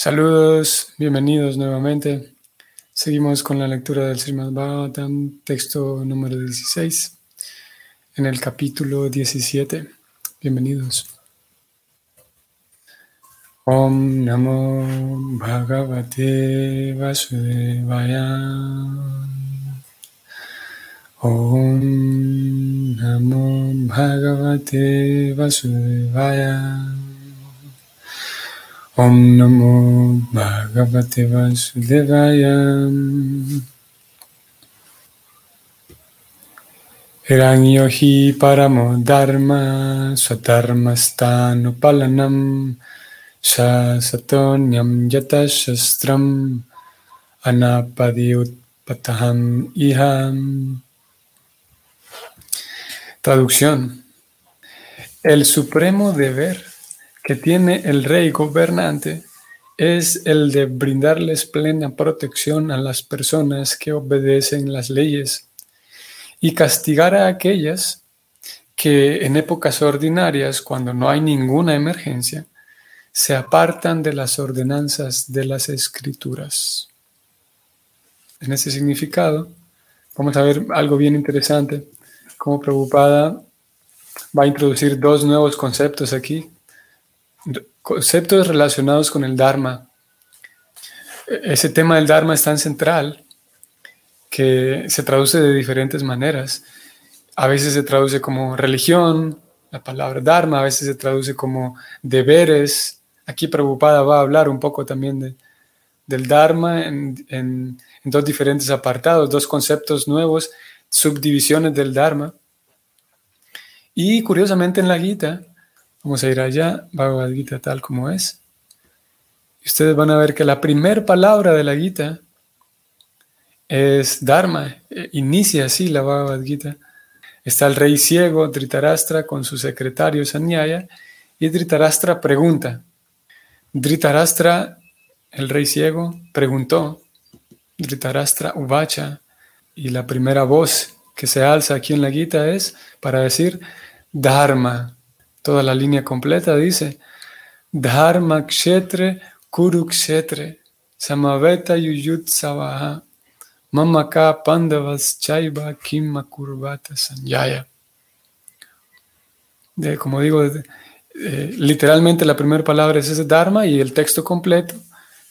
Saludos, bienvenidos nuevamente. Seguimos con la lectura del Srimad Bhagavatam, texto número 16, en el capítulo 17. Bienvenidos. Om Namo Bhagavate Vasudevaya. Om Namo Bhagavate Vasudevaya. Om Namo Bhagavate Vasudevaya. Hiranyohi Paramo Dharma Swadharmastano Palanam Shasatonyam Yata Shastram Anapadiutpataham Iham. Traducción. El supremo deber que tiene el rey gobernante es el de brindarles plena protección a las personas que obedecen las leyes y castigar a aquellas que en épocas ordinarias, cuando no hay ninguna emergencia, se apartan de las ordenanzas de las escrituras. En ese significado, vamos a ver algo bien interesante, como preocupada va a introducir dos nuevos conceptos aquí conceptos relacionados con el Dharma. Ese tema del Dharma es tan central que se traduce de diferentes maneras. A veces se traduce como religión, la palabra Dharma, a veces se traduce como deberes. Aquí Preocupada va a hablar un poco también de, del Dharma en dos diferentes apartados, dos conceptos nuevos, subdivisiones del Dharma. Y curiosamente en la Gita Vamos a ir allá, Bhagavad Gita tal como es. Ustedes van a ver que la primera palabra de la Gita es Dharma. Eh, inicia así la Bhagavad Gita. Está el rey ciego, Dhritarashtra, con su secretario Sanyaya, y Dhritarashtra pregunta. Dhritarashtra, el rey ciego, preguntó. Dhritarashtra Uvacha, y la primera voz que se alza aquí en la Gita es para decir Dharma toda la línea completa, dice, Dharma Kshetre Kurukshetre Samaveta Yuyutsavaha Mamaka Pandavas Chaiva Kimma Kurvata Sanyaya. Como digo, eh, literalmente la primera palabra es ese Dharma y el texto completo.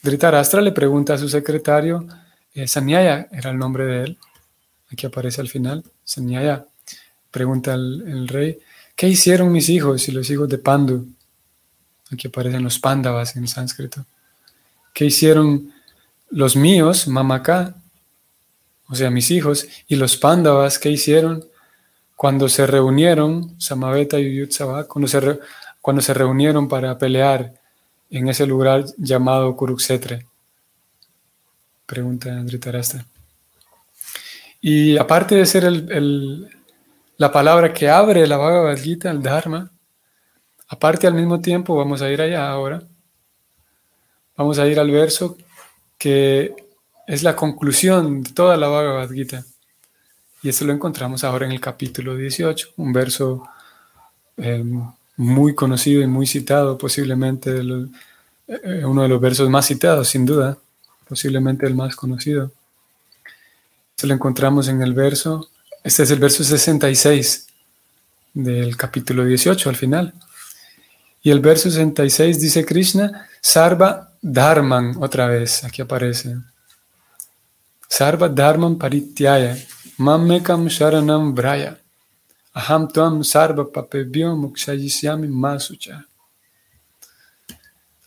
Dhritarashtra le pregunta a su secretario, eh, Sanyaya era el nombre de él, aquí aparece al final, Sanyaya, pregunta el rey, ¿Qué hicieron mis hijos y los hijos de Pandu? Aquí aparecen los Pandavas en sánscrito. ¿Qué hicieron los míos, Mamaka? O sea, mis hijos, y los Pandavas, ¿qué hicieron cuando se reunieron, Samaveta y Yutsava, cuando se, reunieron para pelear en ese lugar llamado Kuruksetre? Pregunta Dhritarashtra. Y aparte de ser el, la palabra que abre la Bhagavad Gita, el Dharma. Aparte, al mismo tiempo, vamos a ir allá ahora. Vamos a ir al verso que es la conclusión de toda la Bhagavad Gita. Y esto lo encontramos ahora en el capítulo 18, un verso eh, muy conocido y muy citado, posiblemente eh, uno de los versos más citados, sin duda, posiblemente el más conocido. Esto lo encontramos en el verso este es el verso 66 del capítulo 18 al final. Y el verso 66 dice Krishna, Sarva Dharman, otra vez, aquí aparece. Sarva Dharman Parityaya, Mammekam Sharanam Braya, Aham Tuam Sarva Papebhyo Mukshayishyami Masucha.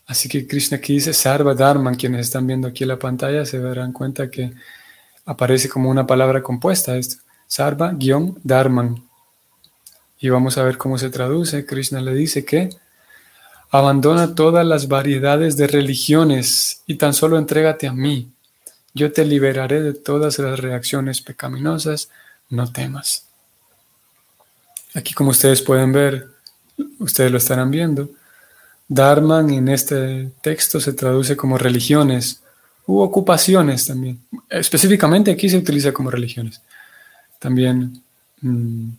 Así que Krishna aquí dice Sarva Dharman, quienes están viendo aquí la pantalla se darán cuenta que aparece como una palabra compuesta esto. Sarva-Dharman. Y vamos a ver cómo se traduce. Krishna le dice que abandona todas las variedades de religiones y tan solo entrégate a mí. Yo te liberaré de todas las reacciones pecaminosas. No temas. Aquí como ustedes pueden ver, ustedes lo estarán viendo, Dharman en este texto se traduce como religiones u ocupaciones también. Específicamente aquí se utiliza como religiones. También, mm,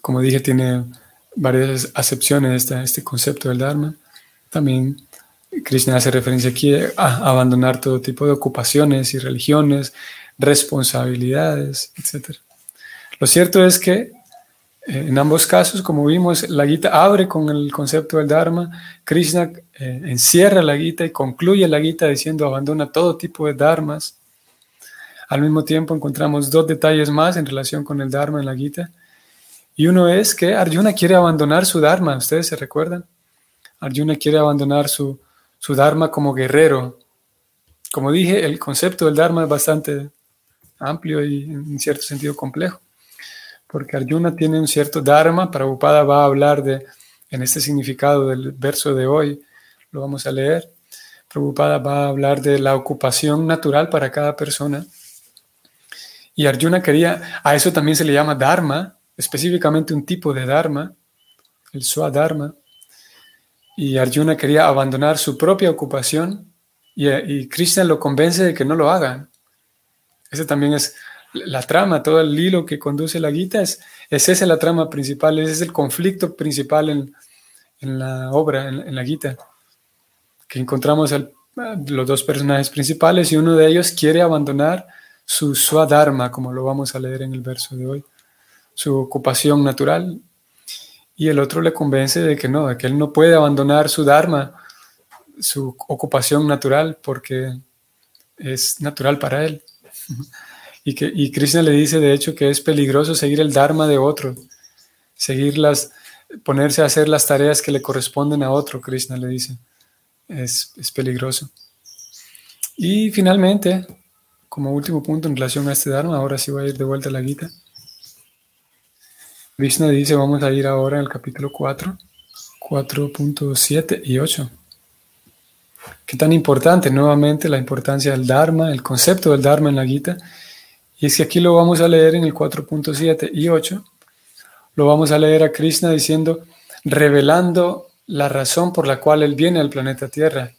como dije, tiene varias acepciones este, concepto del Dharma. También Krishna hace referencia aquí a abandonar todo tipo de ocupaciones y religiones, responsabilidades, etc. Lo cierto es que eh, en ambos casos, como vimos, la Gita abre con el concepto del Dharma, Krishna eh, encierra la Gita y concluye la Gita diciendo abandona todo tipo de Dharmas. Al mismo tiempo encontramos dos detalles más en relación con el Dharma en la Gita. Y uno es que Arjuna quiere abandonar su Dharma, ¿ustedes se recuerdan? Arjuna quiere abandonar su, su Dharma como guerrero. Como dije, el concepto del Dharma es bastante amplio y en cierto sentido complejo, porque Arjuna tiene un cierto Dharma, Prabhupada va a hablar de, en este significado del verso de hoy, lo vamos a leer, Prabhupada va a hablar de la ocupación natural para cada persona. Y Arjuna quería, a eso también se le llama Dharma, específicamente un tipo de Dharma, el Swadharma y Arjuna quería abandonar su propia ocupación y, Krishna lo convence de que no lo hagan. Esa también es la trama, todo el hilo que conduce la Gita, es, es esa la trama principal, ese es el conflicto principal en, la obra, en, la Gita, que encontramos los dos personajes principales y uno de ellos quiere abandonar su swadharma, como lo vamos a leer en el verso de hoy, su ocupación natural, y el otro le convence de que no, de que él no puede abandonar su dharma, su ocupación natural, porque es natural para él. Y, que, y Krishna le dice, de hecho, que es peligroso seguir el dharma de otro, seguir las, ponerse a hacer las tareas que le corresponden a otro, Krishna le dice. Es, es peligroso. Y finalmente, como último punto en relación a este dharma, ahora sí voy a ir de vuelta a la Gita. Krishna dice, vamos a ir ahora al capítulo 4, 4.7 y 8. Qué tan importante, nuevamente, la importancia del Dharma, el concepto del Dharma en la Gita. Y es que aquí lo vamos a leer en el 4.7 y 8. Lo vamos a leer a Krishna diciendo, revelando la razón por la cual él viene al planeta Tierra,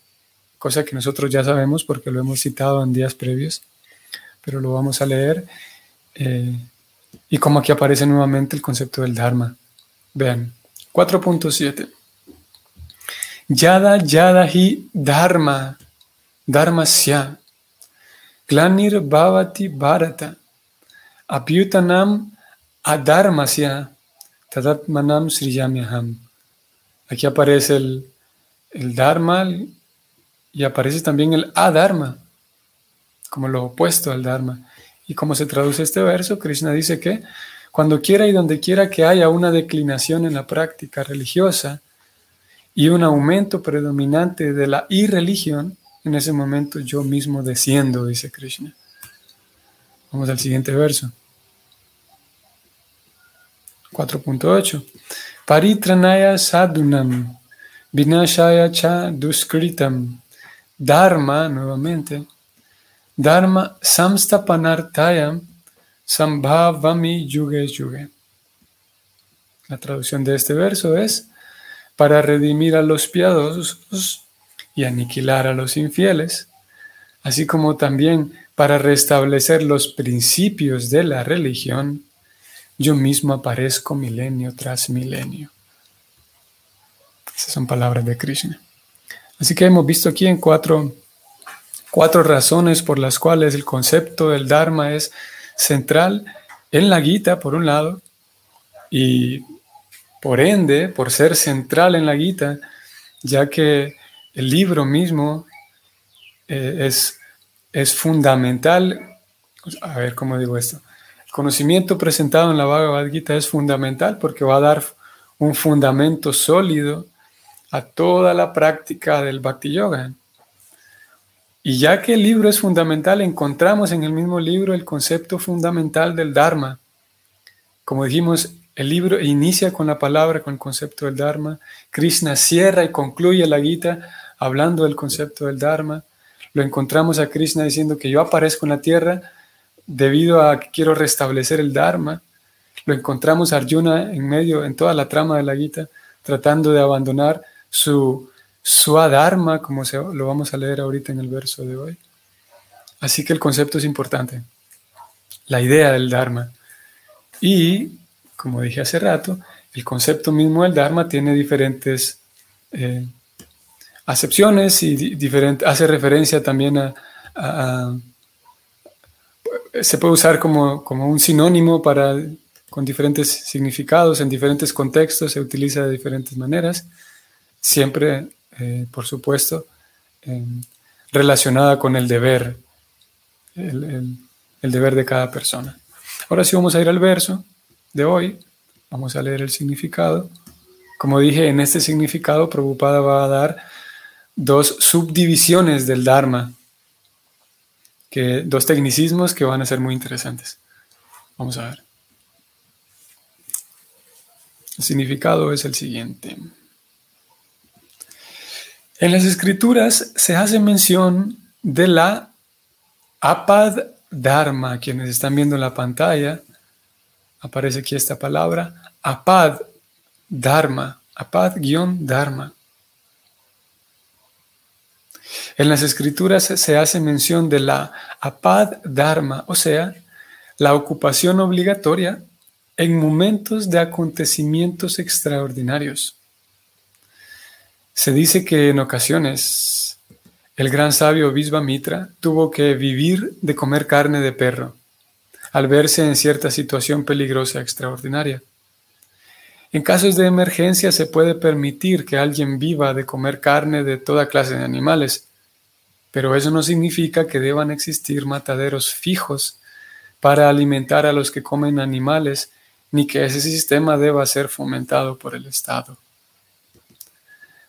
cosa que nosotros ya sabemos porque lo hemos citado en días previos, pero lo vamos a leer. Eh, y como aquí aparece nuevamente el concepto del Dharma. Vean, 4.7. Yada yada hi dharma, dharma sya, glanir bhavati bharata, apyutanam adharmasya, tadatmanam sriyamyaham. Aquí aparece el, el dharma y aparece también el adharma, como lo opuesto al dharma. ¿Y cómo se traduce este verso? Krishna dice que cuando quiera y donde quiera que haya una declinación en la práctica religiosa y un aumento predominante de la irreligión, en ese momento yo mismo desciendo, dice Krishna. Vamos al siguiente verso. 4.8. Paritranaya sadunam, vinashaya cha duskritam, dharma, nuevamente, Dharma samstapanartayam sambhavami yuge yuge. La traducción de este verso es para redimir a los piadosos y aniquilar a los infieles, así como también para restablecer los principios de la religión, yo mismo aparezco milenio tras milenio. Esas son palabras de Krishna. Así que hemos visto aquí en cuatro cuatro razones por las cuales el concepto del Dharma es central en la Gita, por un lado, y por ende, por ser central en la Gita, ya que el libro mismo eh, es, es fundamental. A ver cómo digo esto. El conocimiento presentado en la Bhagavad Gita es fundamental porque va a dar un fundamento sólido a toda la práctica del Bhakti Yoga. Y ya que el libro es fundamental, encontramos en el mismo libro el concepto fundamental del Dharma. Como dijimos, el libro inicia con la palabra, con el concepto del Dharma. Krishna cierra y concluye la Gita hablando del concepto del Dharma. Lo encontramos a Krishna diciendo que yo aparezco en la tierra debido a que quiero restablecer el Dharma. Lo encontramos a Arjuna en medio, en toda la trama de la Gita, tratando de abandonar su Swadharma, como se, lo vamos a leer ahorita en el verso de hoy. Así que el concepto es importante, la idea del Dharma. Y, como dije hace rato, el concepto mismo del Dharma tiene diferentes eh, acepciones y diferente, hace referencia también a, se puede usar como, como, un sinónimo para, con diferentes significados, en diferentes contextos, se utiliza de diferentes maneras, siempre, eh, por supuesto, relacionada con el deber, el, el deber de cada persona. Ahora sí vamos a ir al verso de hoy, vamos a leer el significado. Como dije, en este significado Prabhupada va a dar dos subdivisiones del Dharma, que, dos tecnicismos que van a ser muy interesantes. Vamos a ver. El significado es el siguiente. En las escrituras se hace mención de la apad dharma. Quienes están viendo en la pantalla, aparece aquí esta palabra, apad dharma, apad-dharma. En las escrituras se hace mención de la apad dharma, o sea, la ocupación obligatoria en momentos de acontecimientos extraordinarios. Se dice que en ocasiones el gran sabio Mitra tuvo que vivir de comer carne de perro al verse en cierta situación peligrosa extraordinaria. En casos de emergencia se puede permitir que alguien viva de comer carne de toda clase de animales, pero eso no significa que deban existir mataderos fijos para alimentar a los que comen animales, ni que ese sistema deba ser fomentado por el Estado.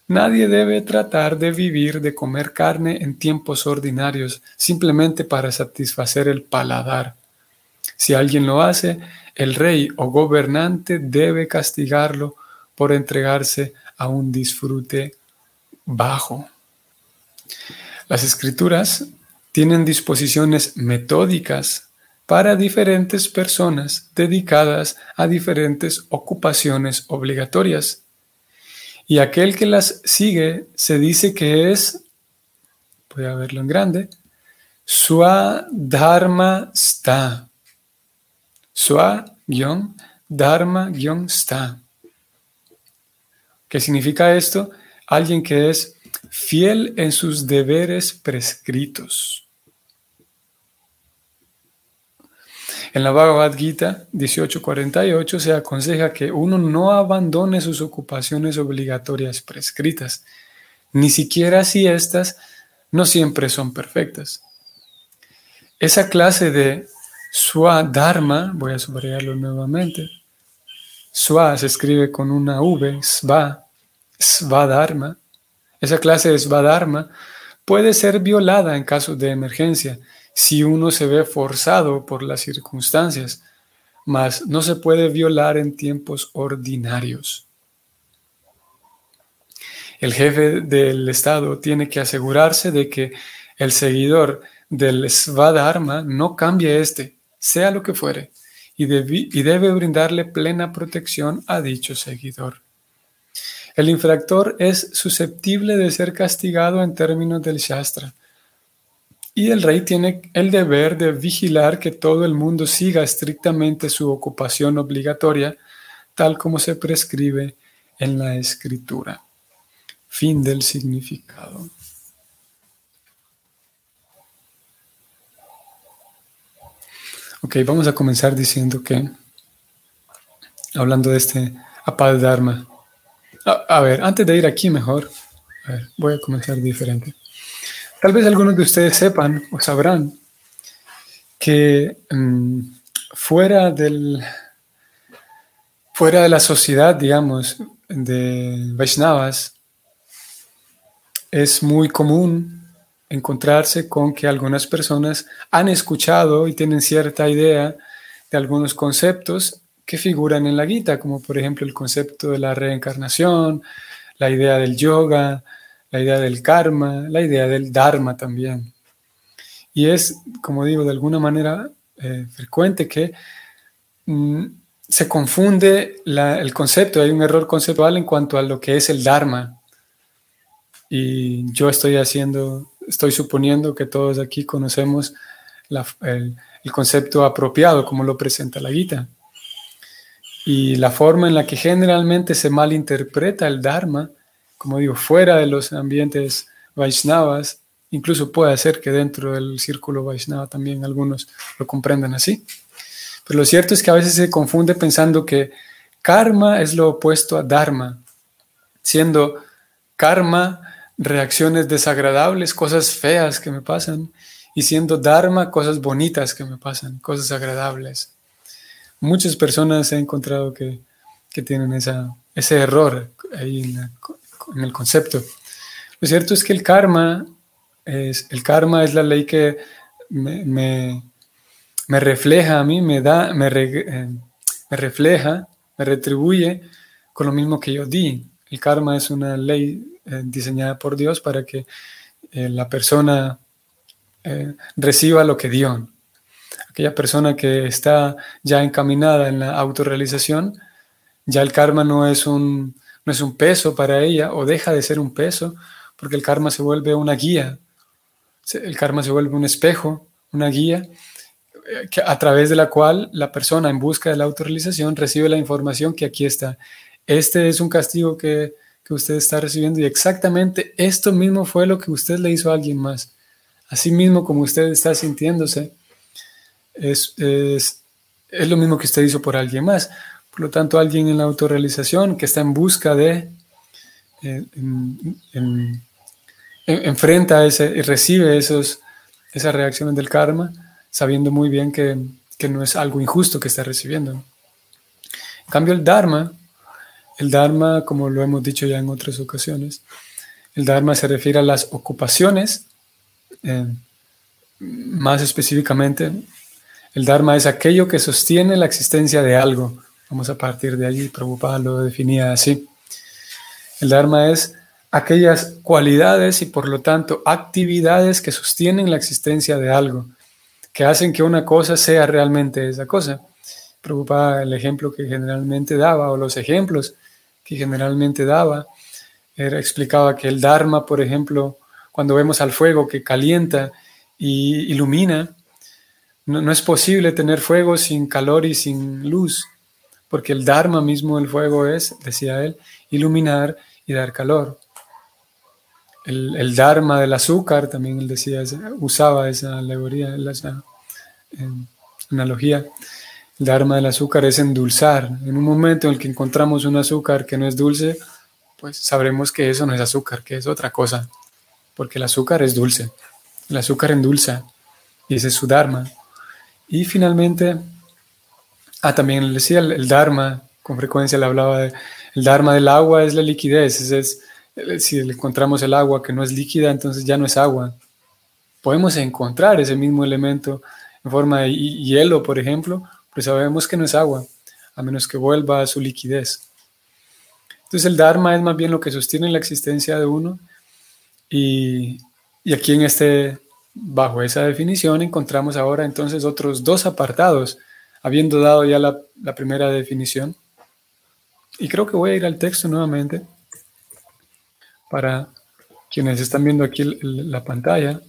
Nadie debe tratar de vivir de comer carne en tiempos ordinarios simplemente para satisfacer el paladar. Si alguien lo hace, el rey o gobernante debe castigarlo por entregarse a un disfrute bajo. Las escrituras tienen disposiciones metódicas para diferentes personas dedicadas a diferentes ocupaciones obligatorias. Y aquel que las sigue se dice que es, voy a verlo en grande, Swadharma sta. Swa-dharma-sta. ¿Qué significa esto? Alguien que es fiel en sus deberes prescritos. En la Bhagavad Gita 1848 se aconseja que uno no abandone sus ocupaciones obligatorias prescritas, ni siquiera si éstas no siempre son perfectas. Esa clase de Swadharma, voy a subrayarlo nuevamente, Swa se escribe con una V, Sva, Svadharma. Esa clase de Svadharma puede ser violada en caso de emergencia si uno se ve forzado por las circunstancias, mas no se puede violar en tiempos ordinarios. El jefe del Estado tiene que asegurarse de que el seguidor del Svadharma no cambie este, sea lo que fuere, y, y debe brindarle plena protección a dicho seguidor. El infractor es susceptible de ser castigado en términos del Shastra, y el rey tiene el deber de vigilar que todo el mundo siga estrictamente su ocupación obligatoria, tal como se prescribe en la escritura. Fin del significado. Ok, vamos a comenzar diciendo que, hablando de este Apad Dharma. A, ver, antes de ir aquí mejor, voy a comenzar diferente. Tal vez algunos de ustedes sepan o sabrán que mm, fuera, del, fuera de la sociedad, digamos, de Vaishnavas, es muy común encontrarse con que algunas personas han escuchado y tienen cierta idea de algunos conceptos que figuran en la Gita, como por ejemplo el concepto de la reencarnación, la idea del yoga, la idea del karma, la idea del dharma también. Y es, como digo, de alguna manera eh, frecuente que mm, se confunde el concepto, hay un error conceptual en cuanto a lo que es el dharma. Y yo estoy haciendo, estoy suponiendo que todos aquí conocemos el, el concepto apropiado, como lo presenta la Gita. Y la forma en la que generalmente se malinterpreta el Dharma como digo, fuera de los ambientes Vaishnavas, incluso puede ser que dentro del círculo Vaishnava también algunos lo comprendan así. Pero lo cierto es que a veces se confunde pensando que karma es lo opuesto a dharma, siendo karma reacciones desagradables, cosas feas que me pasan, y siendo dharma cosas bonitas que me pasan, cosas agradables. Muchas personas he encontrado que, tienen esa, ese error ahí en, el concepto. Lo cierto es que el karma es, el karma es la ley que me, refleja a mí, me da, me, eh, me refleja, me retribuye con lo mismo que yo di. El karma es una ley eh, diseñada por Dios para que eh, la persona reciba lo que dio. Aquella persona que está ya encaminada en la autorrealización, ya el karma no es un, no es un peso para ella o deja de ser un peso, porque el karma se vuelve una guía, el karma se vuelve un espejo, una guía a través de la cual la persona en busca de la autorrealización recibe la información que aquí está. Este es un castigo que que usted está recibiendo y exactamente esto mismo fue lo que usted le hizo a alguien más. Así mismo como usted está sintiéndose, es, es, lo mismo que usted hizo por alguien más. Por lo tanto, alguien en la autorrealización que está en busca de, eh, enfrenta ese y recibe esos, esas reacciones del karma, sabiendo muy bien que, que no es algo injusto que está recibiendo. En cambio, el Dharma el Dharma, como lo hemos dicho ya en otras ocasiones, el Dharma se refiere a las ocupaciones, eh, más específicamente, el Dharma es aquello que sostiene la existencia de algo. Vamos a partir de allí, Prabhupada lo definía así. El Dharma es aquellas cualidades y por lo tanto actividades que sostienen la existencia de algo, que hacen que una cosa sea realmente esa cosa. Prabhupada, el ejemplo que generalmente daba, o los ejemplos que generalmente daba, explicaba que el Dharma, por ejemplo, cuando vemos al fuego que calienta y ilumina, no, es posible tener fuego sin calor y sin luz, porque el Dharma mismo del fuego es, decía él, iluminar y dar calor. El, Dharma del azúcar, también él decía, usaba esa alegoría, esa eh, analogía. El Dharma del azúcar es endulzar. En un momento en el que encontramos un azúcar que no es dulce, pues sabremos que eso no es azúcar, que es otra cosa, porque el azúcar es dulce. El azúcar endulza y ese es su Dharma. Y finalmente, ah, también le decía el, Dharma, con frecuencia le hablaba de, el Dharma del agua es la liquidez, si encontramos el agua que no es líquida, entonces ya no es agua. Podemos encontrar ese mismo elemento en forma de hielo, por ejemplo, pues sabemos que no es agua, a menos que vuelva a su liquidez. Entonces el Dharma es más bien lo que sostiene la existencia de uno y, aquí en este, bajo esa definición encontramos ahora entonces otros dos apartados, habiendo dado ya la, primera definición. Y creo que voy a ir al texto nuevamente para quienes están viendo aquí la pantalla.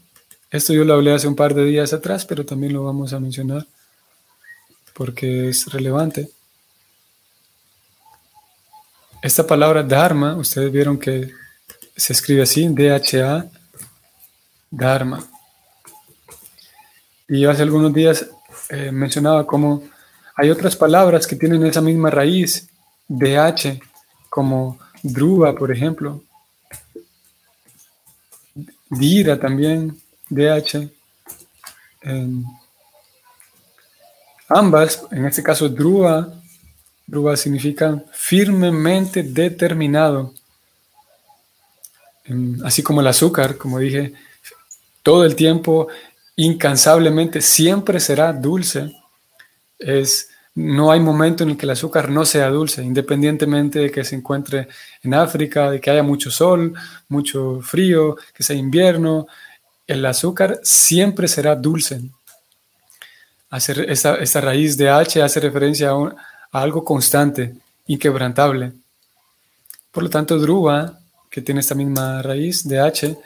Esto yo lo hablé hace un par de días atrás, pero también lo vamos a mencionar porque es relevante. Esta palabra Dharma, ustedes vieron que se escribe así, D-H-A, Dharma. Y yo hace algunos días eh, mencionaba cómo hay otras palabras que tienen esa misma raíz, DH, como Druva, por ejemplo. Dira también, DH. Ambas, en este caso Druva, Druva significa firmemente determinado. Así como el azúcar, como dije, todo el tiempo, incansablemente, siempre será dulce. Es, no hay momento en el que el azúcar no sea dulce, independientemente de que se encuentre en África, de que haya mucho sol, mucho frío, que sea invierno, el azúcar siempre será dulce hacer esta, raíz de H hace referencia a, algo constante, inquebrantable. Por lo tanto, Druva, que tiene esta misma raíz de H,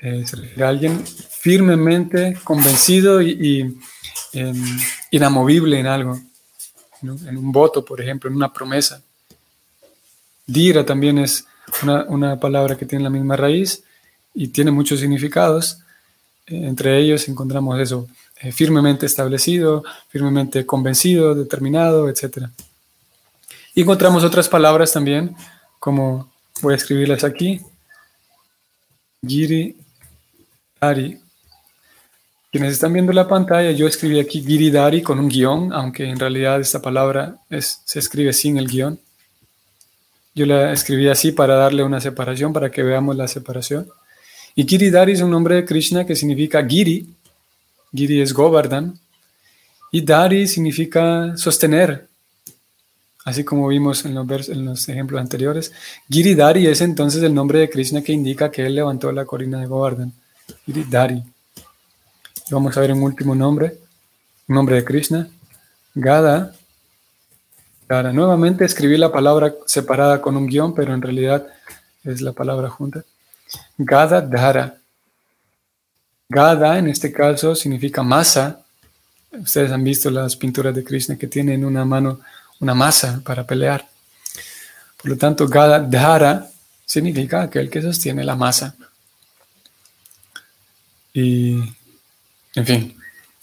a alguien firmemente convencido y, inamovible en algo, en un voto, por ejemplo, en una promesa. Dira también es una, palabra que tiene la misma raíz y tiene muchos significados. Eh, entre ellos encontramos eso, eh, firmemente establecido, firmemente convencido, determinado, etc. Y encontramos otras palabras también, como voy a escribirlas aquí, Giri Dari. Quienes están viendo la pantalla, yo escribí aquí Giri Dari con un guion, aunque en realidad esta palabra es, se escribe sin el guion. Yo la escribí así para darle una separación, para que veamos la separación. Y Giridhari es un nombre de Krishna que significa Giri. Giri es Govardhan. Y Dari significa sostener, así como vimos en los, ejemplos anteriores. Giridhari es entonces el nombre de Krishna que indica que él levantó la colina de Govardhan. Giridhari. Vamos a ver un último nombre, un nombre de Krishna. Gada Nuevamente escribí la palabra separada con un guion, pero en realidad es la palabra junta. Gada Dhara. Gada en este caso significa masa. Ustedes han visto las pinturas de Krishna que tiene en una mano una masa para pelear. Por lo tanto, Gada Dhara significa aquel que sostiene la masa. Y, en fin,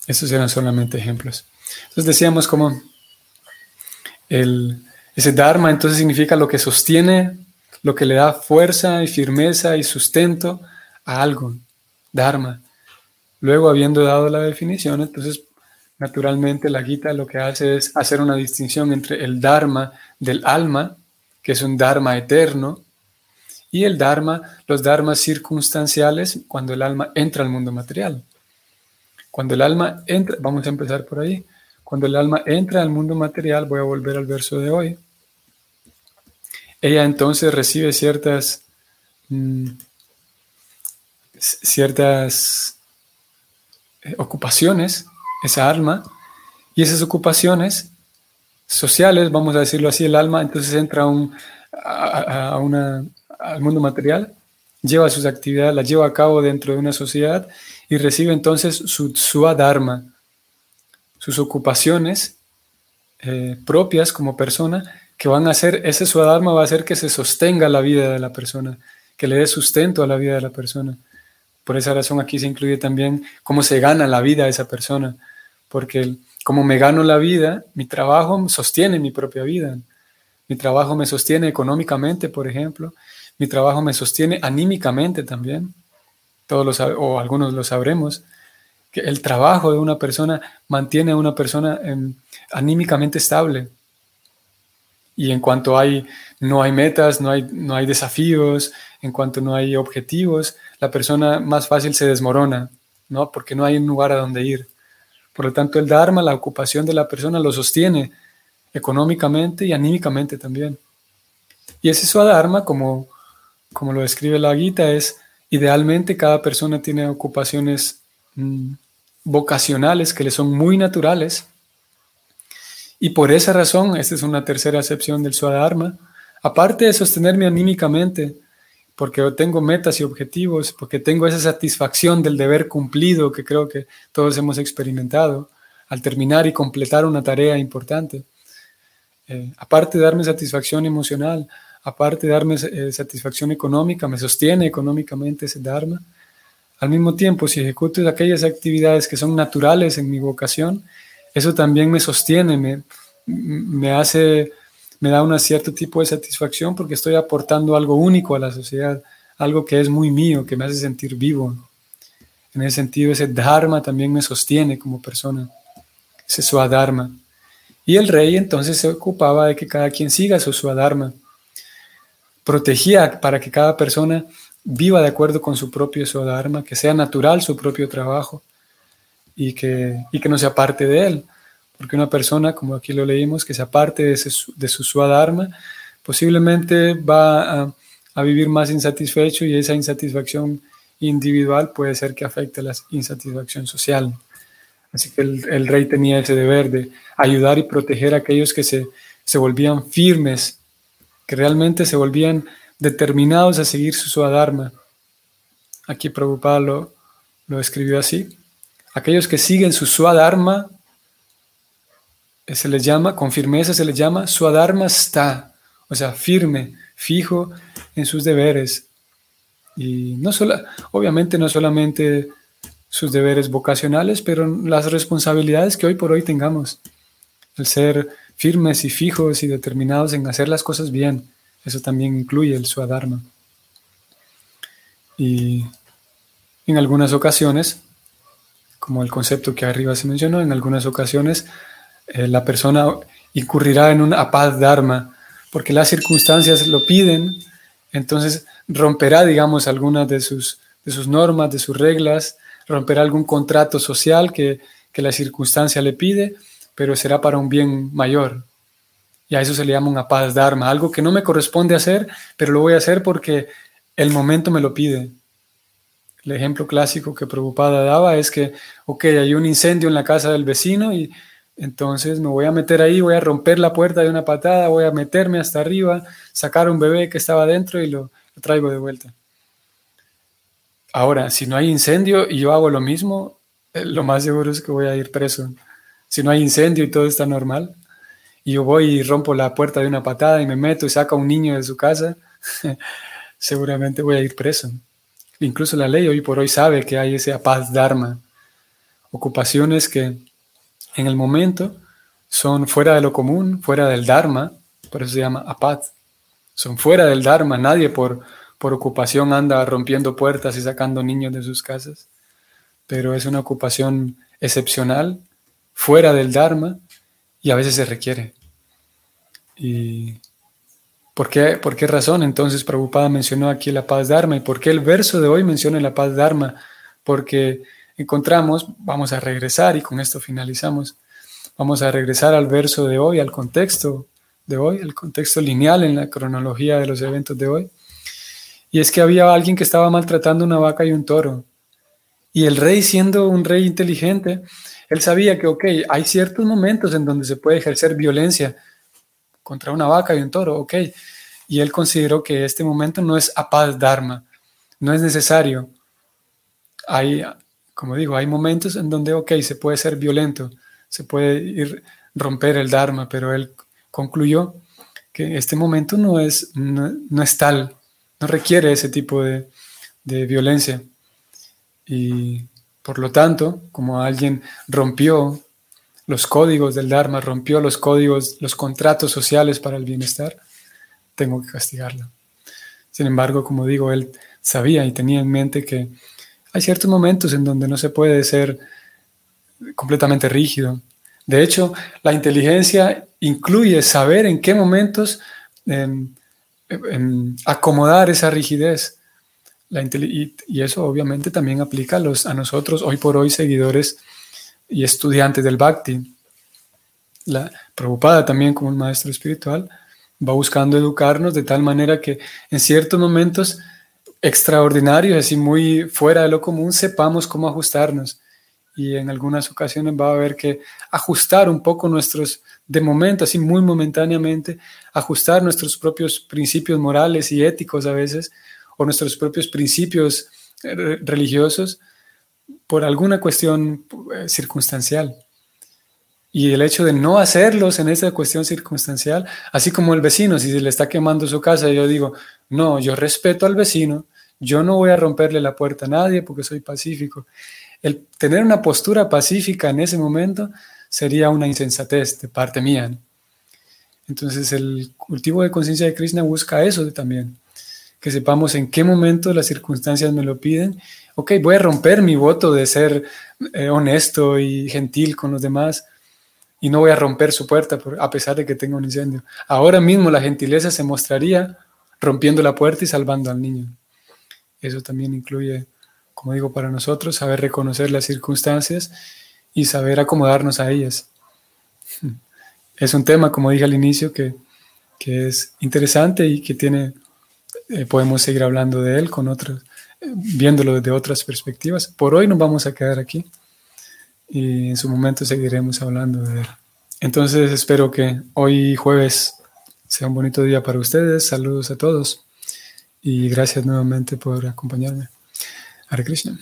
estos eran solamente ejemplos. Entonces decíamos como el, ese Dharma entonces significa lo que sostiene, lo que le da fuerza y firmeza y sustento a algo. Dharma. Luego, habiendo dado la definición, entonces naturalmente la Gita lo que hace es hacer una distinción entre el Dharma del alma, que es un Dharma eterno, y el Dharma, los Dharmas circunstanciales cuando el alma entra al mundo material. Cuando el alma entra, vamos a empezar por ahí, cuando el alma entra al mundo material, voy a volver al verso de hoy, ella entonces recibe ciertas, mm, ciertas eh, ocupaciones, esa alma, y esas ocupaciones sociales, vamos a decirlo así, el alma entonces entra a, una, al mundo material, lleva sus actividades, las lleva a cabo dentro de una sociedad y recibe entonces su swadharma, sus ocupaciones eh, propias como persona, que van a hacer, ese suadharma va a hacer que se sostenga la vida de la persona, que le dé sustento a la vida de la persona. Por esa razón aquí se incluye también cómo se gana la vida a esa persona, porque como me gano la vida, mi trabajo sostiene mi propia vida. Mi trabajo me sostiene económicamente, por ejemplo. Mi trabajo me sostiene anímicamente también. Todos los, o algunos lo sabremos que el trabajo de una persona mantiene a una persona em, anímicamente estable. Y en cuanto hay, no hay metas, no hay, no hay desafíos, en cuanto no hay objetivos, la persona más fácil se desmorona, ¿no? Porque no hay un lugar a donde ir. Por lo tanto, el Dharma, la ocupación de la persona, lo sostiene económicamente y anímicamente también. Y ese Swadharma, como, como lo describe la Gita, es idealmente cada persona tiene ocupaciones mm, vocacionales que le son muy naturales. Y por esa razón, esta es una tercera acepción del Swadharma, aparte de sostenerme anímicamente, porque tengo metas y objetivos, porque tengo esa satisfacción del deber cumplido que creo que todos hemos experimentado al terminar y completar una tarea importante. Eh, aparte de darme satisfacción emocional, aparte de darme eh, satisfacción económica, me sostiene económicamente ese Dharma. Al mismo tiempo, si ejecuto aquellas actividades que son naturales en mi vocación, eso también me sostiene, me, me hace, me da un cierto tipo de satisfacción porque estoy aportando algo único a la sociedad, algo que es muy mío, que me hace sentir vivo. En ese sentido, ese dharma también me sostiene como persona, ese swadharma. Y el rey entonces se ocupaba de que cada quien siga su swadharma. Protegía para que cada persona viva de acuerdo con su propio Swadharma, que sea natural su propio trabajo y que, y que no se aparte de él. Porque una persona, como aquí lo leímos, que se aparte de, de su Swadharma, posiblemente va a, a, vivir más insatisfecho y esa insatisfacción individual puede ser que afecte la insatisfacción social. Así que el, el rey tenía ese deber de ayudar y proteger a aquellos que se, se volvían firmes, que realmente se volvían determinados a seguir su Swadharma. Aquí Prabhupada lo, lo escribió así. Aquellos que siguen su Swadharma, se les llama, con firmeza se les llama Swadharma está, o sea, firme, fijo en sus deberes. Y no solo, obviamente no solamente sus deberes vocacionales, pero las responsabilidades que hoy por hoy tengamos. El ser firmes y fijos y determinados en hacer las cosas bien. Eso también incluye el Swadharma. Y en algunas ocasiones, como el concepto que arriba se mencionó, en algunas ocasiones eh, la persona incurrirá en un apad dharma, porque las circunstancias lo piden, entonces romperá, digamos, algunas de sus, de sus normas, de sus reglas, romperá algún contrato social que, que la circunstancia le pide, pero será para un bien mayor. Y a eso se le llama un apad dharma, algo que no me corresponde hacer, pero lo voy a hacer porque el momento me lo pide. El ejemplo clásico que Prabhupada daba es que, ok, hay un incendio en la casa del vecino y entonces me voy a meter ahí, voy a romper la puerta de una patada, voy a meterme hasta arriba, sacar un bebé que estaba dentro y lo, traigo de vuelta. Ahora, si no hay incendio y yo hago lo mismo, eh, lo más seguro es que voy a ir preso. Si no hay incendio y todo está normal, y yo voy y rompo la puerta de una patada y me meto y saco a un niño de su casa, seguramente voy a ir preso. Incluso la ley hoy por hoy sabe que hay ese paz dharma, ocupaciones que en el momento son fuera de lo común, fuera del dharma, por eso se llama apad. Son fuera del dharma, nadie por, por ocupación anda rompiendo puertas y sacando niños de sus casas, pero es una ocupación excepcional, fuera del dharma y a veces se requiere. Y ¿Por qué, ¿Por qué razón entonces Prabhupada mencionó aquí la paz Dharma? ¿Y por qué el verso de hoy menciona la paz Dharma? Porque encontramos, vamos a regresar y con esto finalizamos, vamos a regresar al verso de hoy, al contexto de hoy, el contexto lineal en la cronología de los eventos de hoy. Y es que había alguien que estaba maltratando una vaca y un toro. Y el rey, siendo un rey inteligente, él sabía que, ok, hay ciertos momentos en donde se puede ejercer violencia, contra una vaca y un toro, ok. Y él consideró que este momento no es apad dharma, no es necesario. Hay, como digo, hay momentos en donde, ok, se puede ser violento, se puede ir romper el dharma, pero él concluyó que este momento no es, no, es tal, no requiere ese tipo de, de violencia. Y por lo tanto, como alguien rompió los códigos del Dharma, rompió los códigos, los contratos sociales para el bienestar, tengo que castigarlo. Sin embargo, como digo, él sabía y tenía en mente que hay ciertos momentos en donde no se puede ser completamente rígido. De hecho, la inteligencia incluye saber en qué momentos em, em, acomodar esa rigidez. Y, eso obviamente también aplica a, los, a nosotros, hoy por hoy, seguidores y estudiante del Bhakti. La preocupada también como un maestro espiritual va buscando educarnos de tal manera que en ciertos momentos extraordinarios, así muy fuera de lo común, sepamos cómo ajustarnos. Y en algunas ocasiones va a haber que ajustar un poco nuestros, de momento, así muy momentáneamente, ajustar nuestros propios principios morales y éticos a veces, o nuestros propios principios eh, religiosos, por alguna cuestión eh, circunstancial. Y el hecho de no hacerlos en esa cuestión circunstancial, así como el vecino, si se le está quemando su casa, yo digo, no, yo respeto al vecino, yo no voy a romperle la puerta a nadie porque soy pacífico. El tener una postura pacífica en ese momento sería una insensatez de parte mía. Entonces el cultivo de conciencia de Krishna busca eso también, que sepamos en qué momento las circunstancias me lo piden ok, voy a romper mi voto de ser eh, honesto y gentil con los demás y no voy a romper su puerta a pesar de que tenga un incendio. Ahora mismo la gentileza se mostraría rompiendo la puerta y salvando al niño. Eso también incluye, como digo, para nosotros, saber reconocer las circunstancias y saber acomodarnos a ellas. Es un tema, como dije al inicio, que, es interesante y que tiene, eh, podemos seguir hablando de él con otros viéndolo desde otras perspectivas. Por hoy nos vamos a quedar aquí y en su momento seguiremos hablando de él. Entonces espero que hoy jueves sea un bonito día para ustedes. Saludos a todos y gracias nuevamente por acompañarme. Hare Krishna.